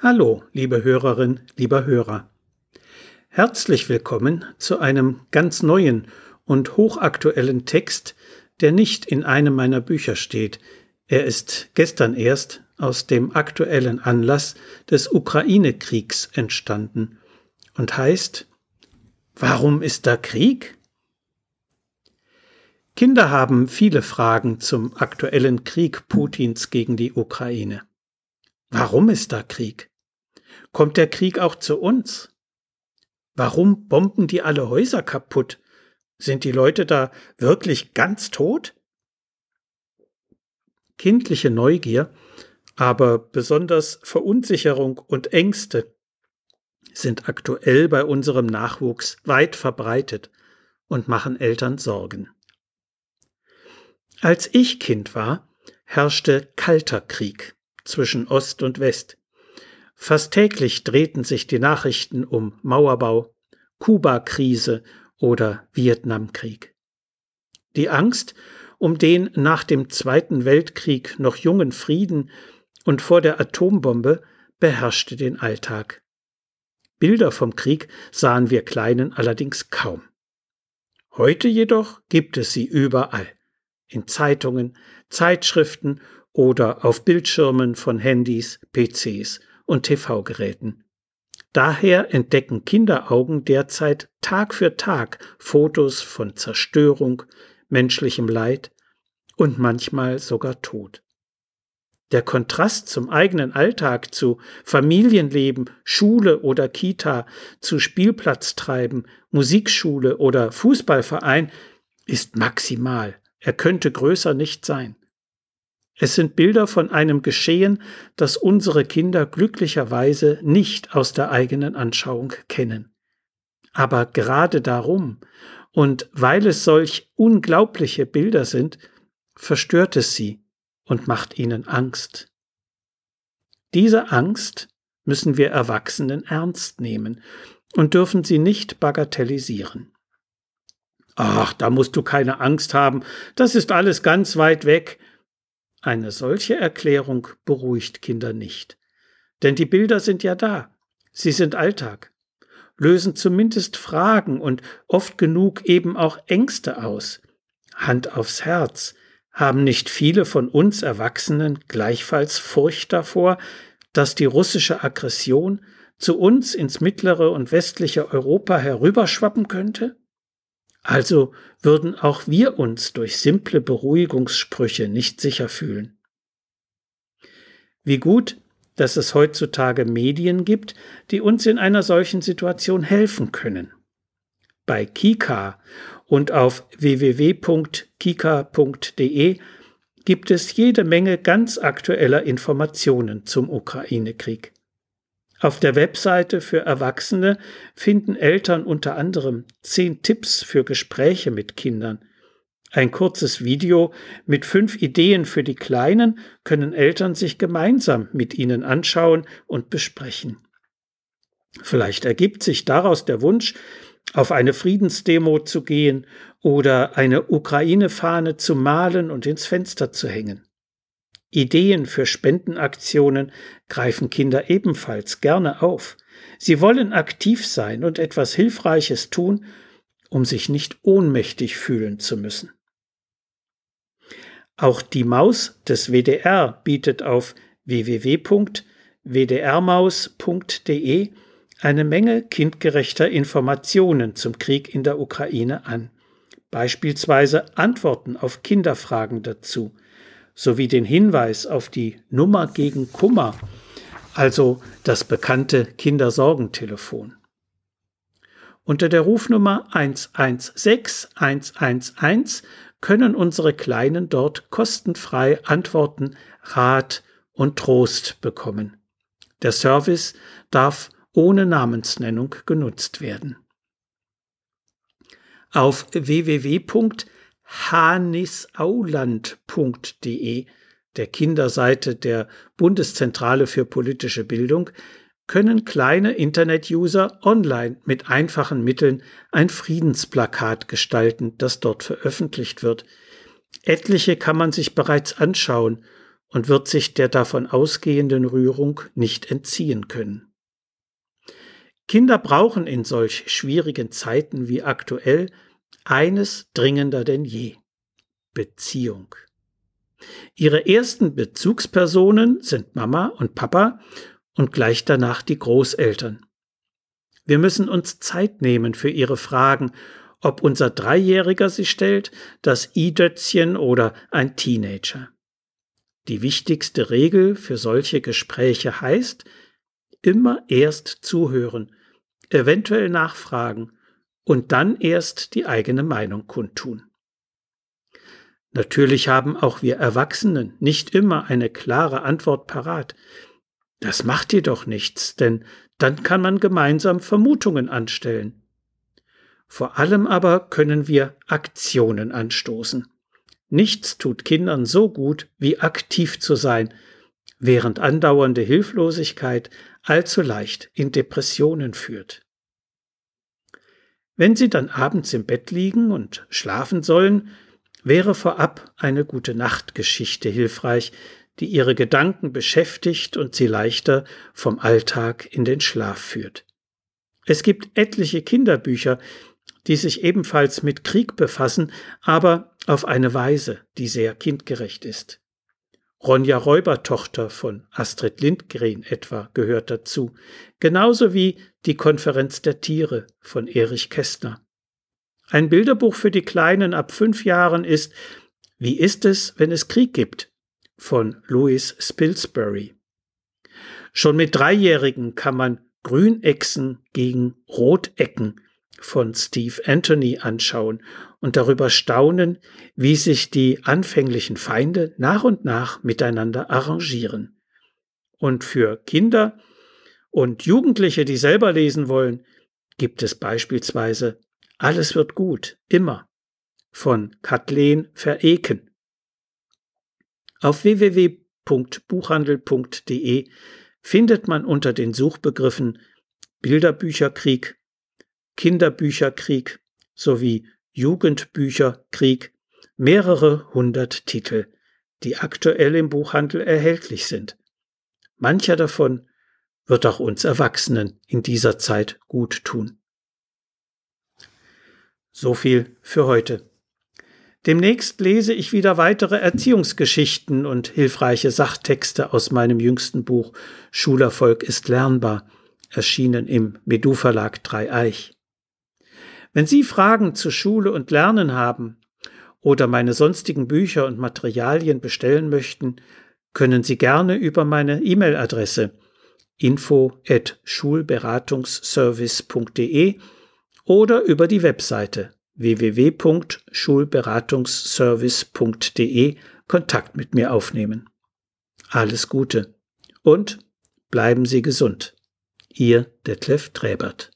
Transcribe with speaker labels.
Speaker 1: Hallo, liebe Hörerin, lieber Hörer. Herzlich willkommen zu einem ganz neuen und hochaktuellen Text, der nicht in einem meiner Bücher steht. Er ist gestern erst aus dem aktuellen Anlass des Ukraine-Kriegs entstanden und heißt Warum ist da Krieg? Kinder haben viele Fragen zum aktuellen Krieg Putins gegen die Ukraine. Warum ist da Krieg? Kommt der Krieg auch zu uns? Warum bomben die alle Häuser kaputt? Sind die Leute da wirklich ganz tot? Kindliche Neugier, aber besonders Verunsicherung und Ängste sind aktuell bei unserem Nachwuchs weit verbreitet und machen Eltern Sorgen. Als ich Kind war, herrschte kalter Krieg zwischen Ost und West. Fast täglich drehten sich die Nachrichten um Mauerbau, Kuba-Krise oder Vietnamkrieg. Die Angst um den nach dem Zweiten Weltkrieg noch jungen Frieden und vor der Atombombe beherrschte den Alltag. Bilder vom Krieg sahen wir Kleinen allerdings kaum. Heute jedoch gibt es sie überall, in Zeitungen, Zeitschriften oder auf Bildschirmen von Handys, PCs und TV-Geräten. Daher entdecken Kinderaugen derzeit Tag für Tag Fotos von Zerstörung, menschlichem Leid und manchmal sogar Tod. Der Kontrast zum eigenen Alltag, zu Familienleben, Schule oder Kita, zu Spielplatztreiben, Musikschule oder Fußballverein ist maximal. Er könnte größer nicht sein. Es sind Bilder von einem Geschehen, das unsere Kinder glücklicherweise nicht aus der eigenen Anschauung kennen. Aber gerade darum und weil es solch unglaubliche Bilder sind, verstört es sie und macht ihnen Angst. Diese Angst müssen wir Erwachsenen ernst nehmen und dürfen sie nicht bagatellisieren. Ach, da musst du keine Angst haben, das ist alles ganz weit weg, eine solche Erklärung beruhigt Kinder nicht. Denn die Bilder sind ja da. Sie sind Alltag, lösen zumindest Fragen und oft genug eben auch Ängste aus. Hand aufs Herz. Haben nicht viele von uns Erwachsenen gleichfalls Furcht davor, dass die russische Aggression zu uns ins mittlere und westliche Europa herüberschwappen könnte? Also würden auch wir uns durch simple Beruhigungssprüche nicht sicher fühlen. Wie gut, dass es heutzutage Medien gibt, die uns in einer solchen Situation helfen können. Bei Kika und auf www.kika.de gibt es jede Menge ganz aktueller Informationen zum Ukraine-Krieg. Auf der Webseite für Erwachsene finden Eltern unter anderem zehn Tipps für Gespräche mit Kindern. Ein kurzes Video mit fünf Ideen für die Kleinen können Eltern sich gemeinsam mit ihnen anschauen und besprechen. Vielleicht ergibt sich daraus der Wunsch, auf eine Friedensdemo zu gehen oder eine Ukraine-Fahne zu malen und ins Fenster zu hängen. Ideen für Spendenaktionen greifen Kinder ebenfalls gerne auf. Sie wollen aktiv sein und etwas Hilfreiches tun, um sich nicht ohnmächtig fühlen zu müssen. Auch die Maus des WDR bietet auf www.wdrmaus.de eine Menge kindgerechter Informationen zum Krieg in der Ukraine an, beispielsweise Antworten auf Kinderfragen dazu, sowie den Hinweis auf die Nummer gegen Kummer, also das bekannte Kindersorgentelefon. Unter der Rufnummer 116 111 können unsere Kleinen dort kostenfrei Antworten, Rat und Trost bekommen. Der Service darf ohne Namensnennung genutzt werden. Auf www hanisauland.de, der Kinderseite der Bundeszentrale für politische Bildung, können kleine Internet-User online mit einfachen Mitteln ein Friedensplakat gestalten, das dort veröffentlicht wird. Etliche kann man sich bereits anschauen und wird sich der davon ausgehenden Rührung nicht entziehen können. Kinder brauchen in solch schwierigen Zeiten wie aktuell eines dringender denn je Beziehung. Ihre ersten Bezugspersonen sind Mama und Papa und gleich danach die Großeltern. Wir müssen uns Zeit nehmen für ihre Fragen, ob unser Dreijähriger sie stellt, das I-Dötzchen oder ein Teenager. Die wichtigste Regel für solche Gespräche heißt, immer erst zuhören, eventuell nachfragen und dann erst die eigene Meinung kundtun. Natürlich haben auch wir Erwachsenen nicht immer eine klare Antwort parat. Das macht jedoch nichts, denn dann kann man gemeinsam Vermutungen anstellen. Vor allem aber können wir Aktionen anstoßen. Nichts tut Kindern so gut, wie aktiv zu sein, während andauernde Hilflosigkeit allzu leicht in Depressionen führt. Wenn Sie dann abends im Bett liegen und schlafen sollen, wäre vorab eine gute Nachtgeschichte hilfreich, die Ihre Gedanken beschäftigt und Sie leichter vom Alltag in den Schlaf führt. Es gibt etliche Kinderbücher, die sich ebenfalls mit Krieg befassen, aber auf eine Weise, die sehr kindgerecht ist. Ronja Räubertochter von Astrid Lindgren etwa gehört dazu, genauso wie die Konferenz der Tiere von Erich Kästner. Ein Bilderbuch für die Kleinen ab fünf Jahren ist Wie ist es, wenn es Krieg gibt? von Louis Spilsbury. Schon mit Dreijährigen kann man Grünechsen gegen Rotecken von Steve Anthony anschauen und darüber staunen, wie sich die anfänglichen Feinde nach und nach miteinander arrangieren. Und für Kinder und Jugendliche, die selber lesen wollen, gibt es beispielsweise Alles wird gut, immer von Kathleen Vereken. Auf www.buchhandel.de findet man unter den Suchbegriffen Bilderbücherkrieg, Kinderbücherkrieg sowie Jugendbücherkrieg mehrere hundert Titel, die aktuell im Buchhandel erhältlich sind. Mancher davon wird auch uns Erwachsenen in dieser Zeit gut tun. So viel für heute. Demnächst lese ich wieder weitere Erziehungsgeschichten und hilfreiche Sachtexte aus meinem jüngsten Buch Schulerfolg ist lernbar, erschienen im Medu Verlag Dreieich. Wenn Sie Fragen zu Schule und Lernen haben oder meine sonstigen Bücher und Materialien bestellen möchten, können Sie gerne über meine E-Mail-Adresse info@schulberatungsservice.de oder über die Webseite www.schulberatungsservice.de Kontakt mit mir aufnehmen. Alles Gute und bleiben Sie gesund. Ihr Detlef Träbert.